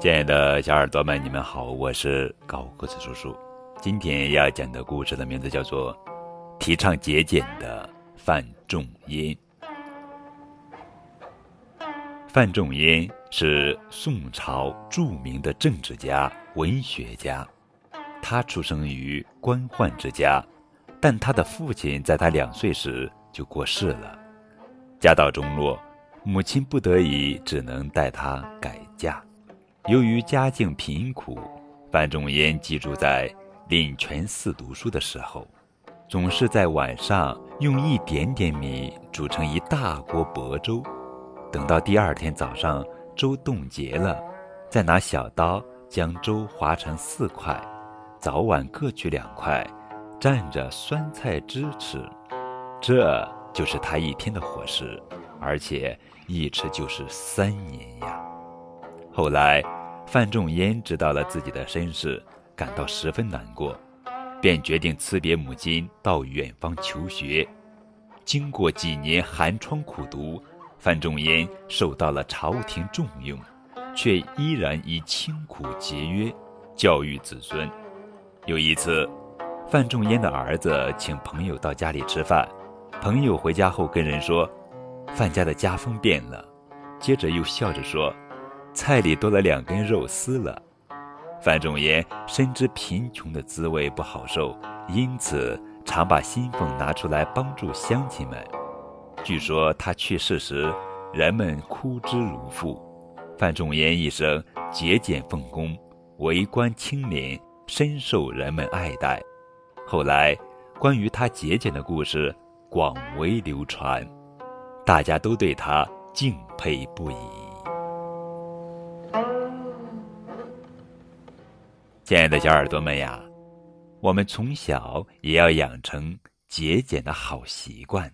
亲爱的小耳朵们，你们好，我是高个子叔叔。今天要讲的故事的名字叫做《提倡节俭的范仲淹》。范仲淹是宋朝著名的政治家、文学家。他出生于官宦之家，但他的父亲在他两岁时就过世了，家道中落，母亲不得已只能带他改嫁。由于家境贫苦，范仲淹寄住在临泉寺读书的时候，总是在晚上用一点点米煮成一大锅薄粥，等到第二天早上粥冻结了，再拿小刀将粥划成四块，早晚各取两块，蘸着酸菜汁吃。这就是他一天的伙食，而且一吃就是三年呀。后来。范仲淹知道了自己的身世，感到十分难过，便决定辞别母亲到远方求学。经过几年寒窗苦读，范仲淹受到了朝廷重用，却依然以清苦节约教育子孙。有一次，范仲淹的儿子请朋友到家里吃饭，朋友回家后跟人说，范家的家风变了，接着又笑着说。菜里多了两根肉丝了，范仲淹深知贫穷的滋味不好受，因此常把薪俸拿出来帮助乡亲们。据说他去世时，人们哭之如父。范仲淹一生节俭奉公，为官清廉，深受人们爱戴。后来，关于他节俭的故事广为流传，大家都对他敬佩不已。亲爱的小耳朵们呀，我们从小也要养成节俭的好习惯。